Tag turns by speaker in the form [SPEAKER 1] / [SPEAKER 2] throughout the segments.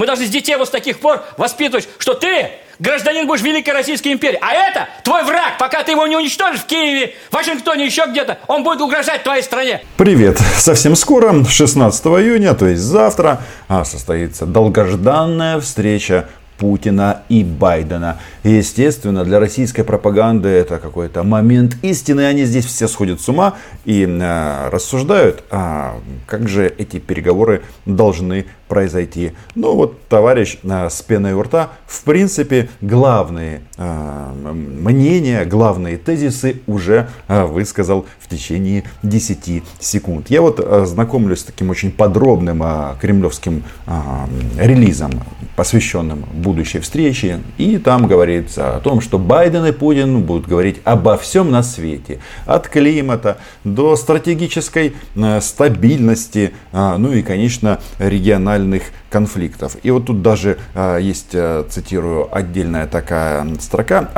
[SPEAKER 1] Мы должны с детей вот с таких пор воспитывать, что ты гражданин будешь Великой Российской империи. А это твой враг, пока ты его не уничтожишь в Киеве, в Вашингтоне, еще где-то, он будет угрожать твоей стране.
[SPEAKER 2] Привет! Совсем скоро, 16 июня, то есть завтра, а, состоится долгожданная встреча Путина и Байдена. естественно, для российской пропаганды это какой-то момент истины. Они здесь все сходят с ума и э, рассуждают, а как же эти переговоры должны произойти. Ну вот товарищ э, с пеной у рта, в принципе, главные э, мнения, главные тезисы уже э, высказал течение 10 секунд. Я вот э, знакомлюсь с таким очень подробным э, кремлевским э, релизом, посвященным будущей встрече. И там говорится о том, что Байден и Путин будут говорить обо всем на свете. От климата до стратегической э, стабильности, э, ну и, конечно, региональных конфликтов. И вот тут даже есть, цитирую, отдельная такая строка.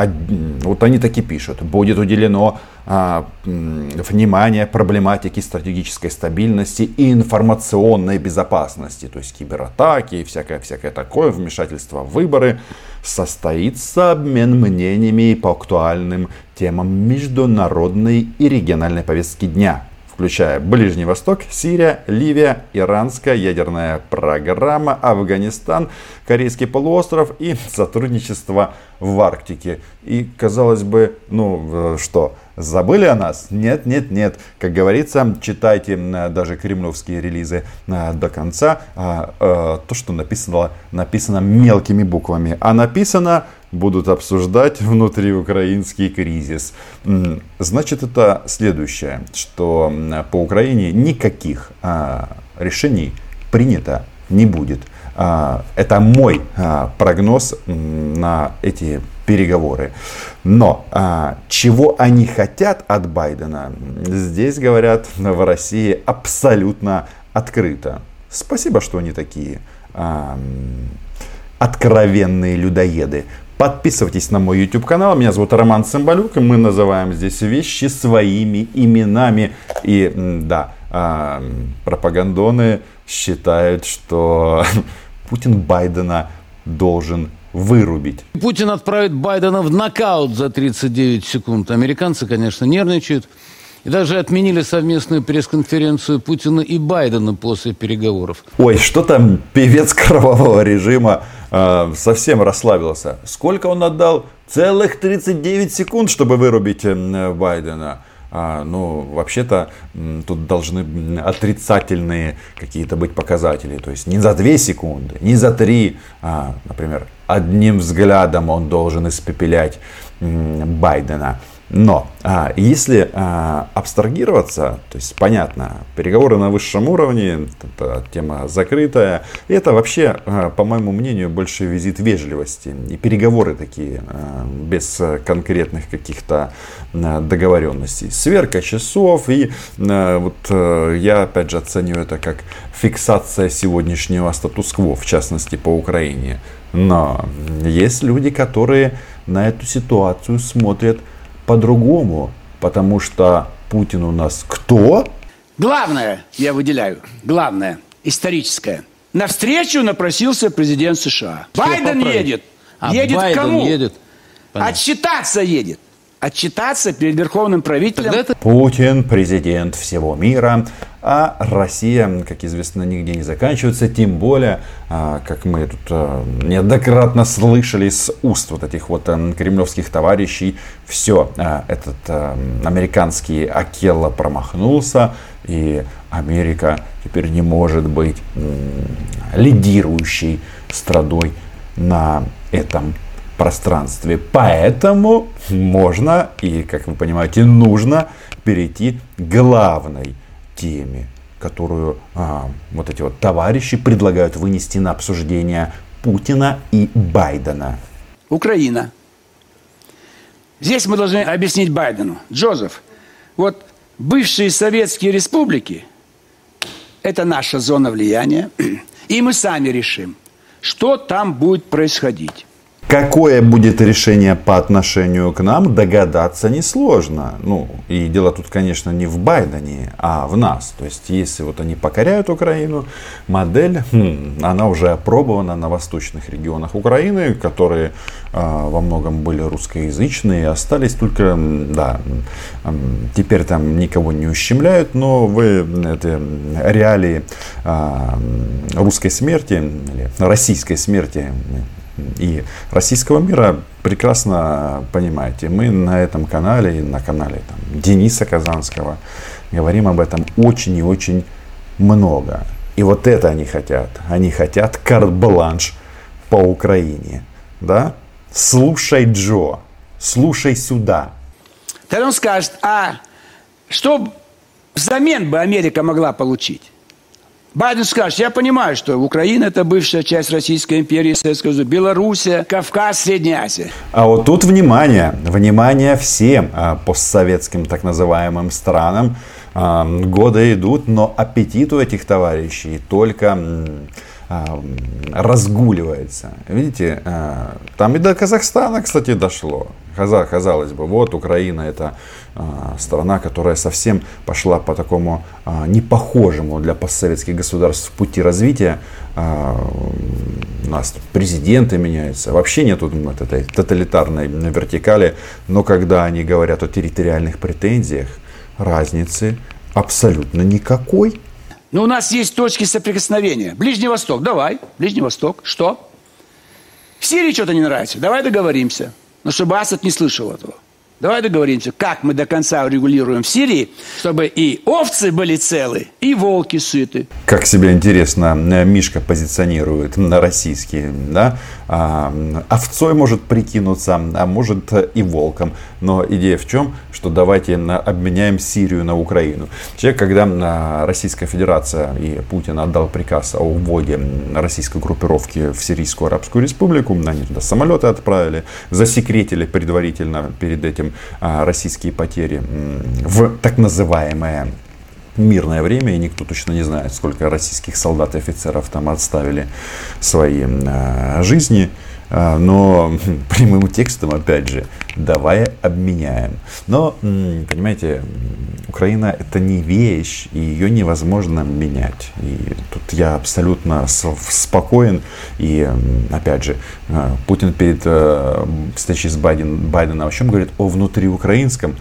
[SPEAKER 2] Вот они таки пишут. Будет уделено внимание проблематике стратегической стабильности и информационной безопасности. То есть кибератаки и всякое, всякое такое, вмешательство в выборы. Состоится обмен мнениями по актуальным темам международной и региональной повестки дня включая Ближний Восток, Сирия, Ливия, иранская ядерная программа, Афганистан, Корейский полуостров и сотрудничество в Арктике. И, казалось бы, ну что, забыли о нас? Нет, нет, нет. Как говорится, читайте даже кремлевские релизы э, до конца. А, э, то, что написано, написано мелкими буквами. А написано будут обсуждать внутриукраинский кризис. Значит, это следующее, что по Украине никаких а, решений принято не будет. А, это мой а, прогноз на эти переговоры. Но чего они хотят от Байдена, здесь говорят в России абсолютно открыто. Спасибо, что они такие откровенные людоеды. Подписывайтесь на мой YouTube канал. Меня зовут Роман Цымбалюк. И мы называем здесь вещи своими именами. И да, э, пропагандоны считают, что Путин Байдена должен вырубить.
[SPEAKER 3] Путин отправит Байдена в нокаут за 39 секунд. Американцы, конечно, нервничают. И даже отменили совместную пресс-конференцию Путина и Байдена после переговоров.
[SPEAKER 2] Ой, что там певец кровавого режима э, совсем расслабился. Сколько он отдал? Целых 39 секунд, чтобы вырубить Байдена. А, ну, вообще-то тут должны отрицательные какие-то быть показатели. То есть не за 2 секунды, не за 3. А, например, одним взглядом он должен испепелять Байдена. Но а, если а, абстрагироваться, то есть понятно, переговоры на высшем уровне, это тема закрытая, это вообще, а, по моему мнению, больше визит вежливости. И переговоры такие, а, без конкретных каких-то а, договоренностей. Сверка часов, и а, вот а, я опять же оцениваю это как фиксация сегодняшнего статус-кво, в частности по Украине. Но есть люди, которые на эту ситуацию смотрят по-другому, потому что Путин у нас кто?
[SPEAKER 4] Главное, я выделяю, главное, историческое. На встречу напросился президент США. Все Байден поправить. едет. А, едет Байден к кому? Едет. Отчитаться едет отчитаться перед верховным правителем. Это...
[SPEAKER 2] Путин президент всего мира, а Россия, как известно, нигде не заканчивается, тем более, а, как мы тут а, неоднократно слышали с уст вот этих вот а, кремлевских товарищей, все, этот американский Акелла промахнулся, и Америка теперь не может быть лидирующей страной на этом пространстве. Поэтому можно и, как вы понимаете, нужно перейти к главной теме, которую а, вот эти вот товарищи предлагают вынести на обсуждение Путина и Байдена.
[SPEAKER 4] Украина. Здесь мы должны объяснить Байдену. Джозеф, вот бывшие советские республики – это наша зона влияния, и мы сами решим, что там будет происходить.
[SPEAKER 2] Какое будет решение по отношению к нам, догадаться несложно. Ну, и дело тут, конечно, не в Байдене, а в нас. То есть, если вот они покоряют Украину, модель, хм, она уже опробована на восточных регионах Украины, которые э, во многом были русскоязычные, остались только, да, э, теперь там никого не ущемляют, но вы это реалии э, русской смерти, или российской смерти, и российского мира прекрасно понимаете. Мы на этом канале, на канале там, Дениса Казанского говорим об этом очень и очень много. И вот это они хотят. Они хотят карт-бланш по Украине. Да? Слушай, Джо, слушай сюда.
[SPEAKER 4] Тогда он скажет, а что взамен бы Америка могла получить? Байден скажет, я понимаю, что Украина это бывшая часть Российской империи, Советского Союза, Белоруссия, Кавказ, Средняя Азия.
[SPEAKER 2] А вот тут внимание, внимание всем а, постсоветским так называемым странам. А, годы идут, но аппетит у этих товарищей только разгуливается. Видите, а, там и до Казахстана, кстати, дошло. Казалось бы, вот Украина это а, страна, которая совсем пошла по такому непохожему для постсоветских государств пути развития. У нас президенты меняются, вообще нету вот этой тоталитарной вертикали, но когда они говорят о территориальных претензиях, разницы абсолютно никакой.
[SPEAKER 4] Но у нас есть точки соприкосновения. Ближний Восток, давай. Ближний Восток, что? В Сирии что-то не нравится, давай договоримся. Но чтобы Асад не слышал этого. Давай договоримся, как мы до конца урегулируем в Сирии, чтобы и овцы были целы, и волки сыты.
[SPEAKER 2] Как себе интересно э, Мишка позиционирует на российский, да? А, овцой может прикинуться, а может и волком. Но идея в чем? Что давайте обменяем Сирию на Украину. Человек, когда а, Российская Федерация и Путин отдал приказ о уводе российской группировки в Сирийскую Арабскую Республику, они туда самолеты отправили, засекретили предварительно перед этим а, российские потери в так называемое мирное время, и никто точно не знает, сколько российских солдат и офицеров там отставили свои а, жизни. А, но прямым текстом, опять же, давай обменяем. Но, понимаете, Украина это не вещь, и ее невозможно менять. И тут я абсолютно спокоен. И, опять же, а, Путин перед э, встречей с Байден, Байденом о чем говорит? О внутриукраинском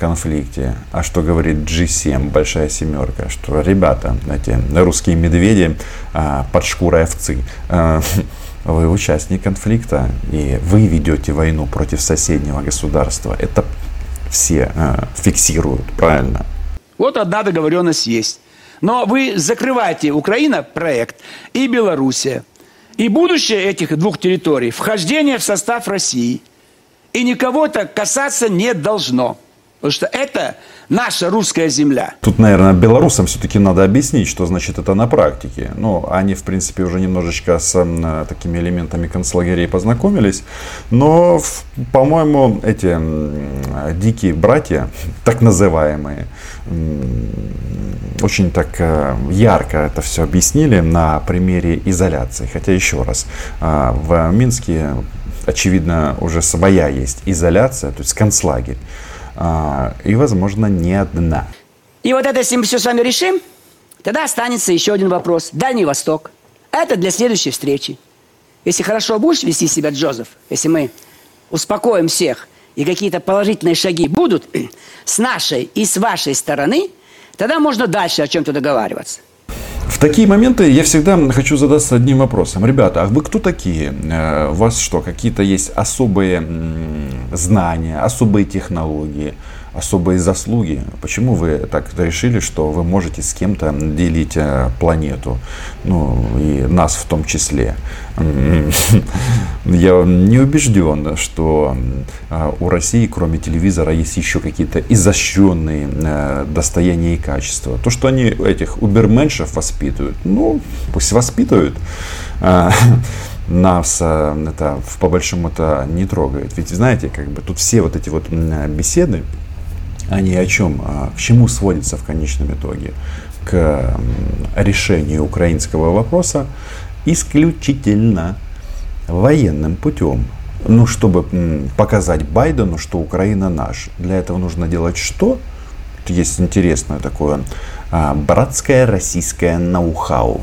[SPEAKER 2] конфликте. А что говорит G7, большая семерка? Что, ребята, эти русские медведи а, под шкурой овцы. вы участник конфликта, и вы ведете войну против соседнего государства. Это все э, фиксируют, правильно?
[SPEAKER 4] Вот одна договоренность есть. Но вы закрываете Украина проект и Белоруссия. И будущее этих двух территорий, вхождение в состав России. И никого это касаться не должно. Потому что это наша русская земля.
[SPEAKER 2] Тут, наверное, белорусам все-таки надо объяснить, что значит это на практике. Ну, они, в принципе, уже немножечко с э, такими элементами концлагерей познакомились. Но, по-моему, эти э, дикие братья, так называемые, очень так э, ярко это все объяснили на примере изоляции. Хотя, еще раз, э, в Минске, очевидно, уже своя есть изоляция, то есть концлагерь. А, и, возможно, не одна.
[SPEAKER 5] И вот это, если мы все с вами решим, тогда останется еще один вопрос. Дальний Восток. Это для следующей встречи. Если хорошо будешь вести себя, Джозеф, если мы успокоим всех, и какие-то положительные шаги будут с нашей и с вашей стороны, тогда можно дальше о чем-то договариваться.
[SPEAKER 2] В такие моменты я всегда хочу задаться одним вопросом. Ребята, а вы кто такие? Э, у вас что, какие-то есть особые знания, особые технологии, особые заслуги? Почему вы так решили, что вы можете с кем-то делить э, планету? Ну, и нас в том числе. Я не убежден, что э, у России, кроме телевизора, есть еще какие-то изощренные э, достояния и качества. То, что они этих уберменшев воспитывают, ну, пусть воспитывают нас это по большому это не трогает. Ведь знаете, как бы тут все вот эти вот беседы, они о чем? А, к чему сводится в конечном итоге? К решению украинского вопроса исключительно военным путем. ну, чтобы показать Байдену, что Украина наш. Для этого нужно делать что? Есть интересное такое а, братское российское ноу-хау.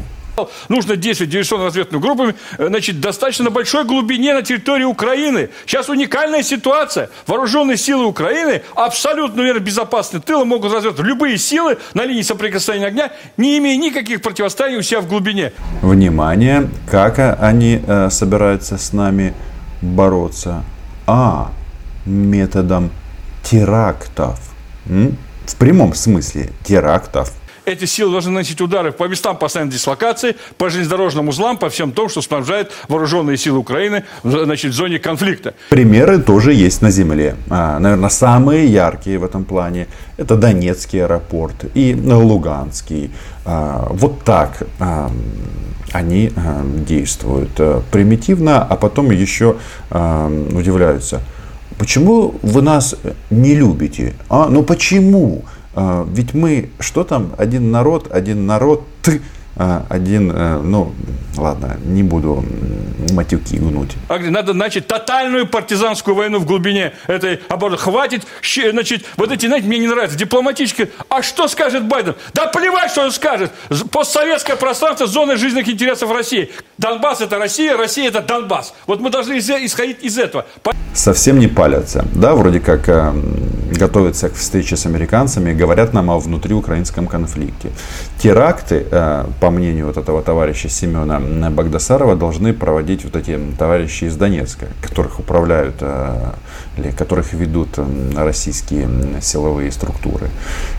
[SPEAKER 1] Нужно действовать диверсионно-разведными группами, э, значит, достаточно на большой глубине на территории Украины. Сейчас уникальная ситуация. Вооруженные силы Украины абсолютно, наверное, безопасны тылы, могут развивать любые силы на линии соприкосновения огня, не имея никаких противостояний у себя в глубине.
[SPEAKER 2] Внимание, как они э, собираются с нами бороться? А, методом терактов. М? В прямом смысле терактов.
[SPEAKER 1] Эти силы должны наносить удары по местам постоянной дислокации, по железнодорожным узлам, по всем том, что снабжает вооруженные силы Украины значит, в зоне конфликта.
[SPEAKER 2] Примеры тоже есть на земле. А, наверное, самые яркие в этом плане это Донецкий аэропорт и Луганский. А, вот так а, они а, действуют а, примитивно, а потом еще а, удивляются. Почему вы нас не любите? А, ну почему? А, ведь мы, что там, один народ, один народ, ты, один, э, ну, ладно, не буду матюки гнуть.
[SPEAKER 1] Надо начать тотальную партизанскую войну в глубине этой обороны. Хватит, значит, вот эти, знаете, мне не нравится, дипломатические. А что скажет Байден? Да плевать, что он скажет. Постсоветское пространство, зоны жизненных интересов России. Донбасс это Россия, Россия это Донбасс. Вот мы должны исходить из этого.
[SPEAKER 2] Совсем не палятся. Да, вроде как э, готовятся к встрече с американцами, говорят нам о внутриукраинском конфликте. Теракты, э, по мнению вот этого товарища Семена Багдасарова, должны проводить вот эти товарищи из Донецка, которых управляют э, или которых ведут российские силовые структуры,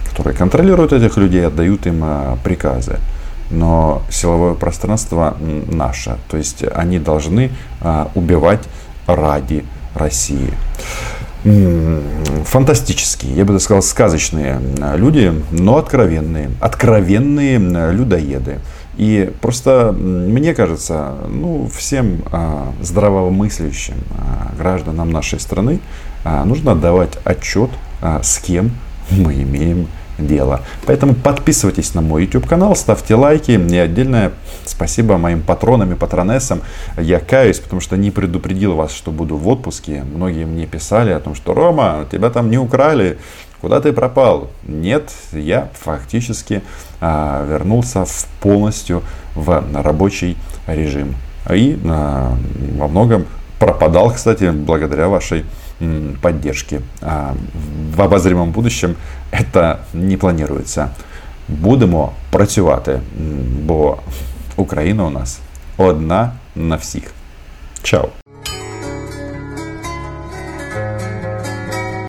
[SPEAKER 2] которые контролируют этих людей, отдают им э, приказы но силовое пространство наше. То есть они должны убивать ради России фантастические, я бы сказал, сказочные э, люди, но откровенные, откровенные людоеды. И просто мне кажется, ну, всем а, здравомыслящим а, гражданам нашей страны а, нужно отдавать отчет, с кем мы имеем дело. Поэтому подписывайтесь на мой YouTube канал, ставьте лайки. И отдельное спасибо моим патронам и патронессам. Я каюсь, потому что не предупредил вас, что буду в отпуске. Многие мне писали о том, что Рома, тебя там не украли. Куда ты пропал? Нет, я фактически а, вернулся в полностью в рабочий режим. И а, во многом пропадал, кстати, благодаря вашей поддержки. А в обозримом будущем это не планується. Будемо працювати, бо Україна у нас одна на всіх. Чао!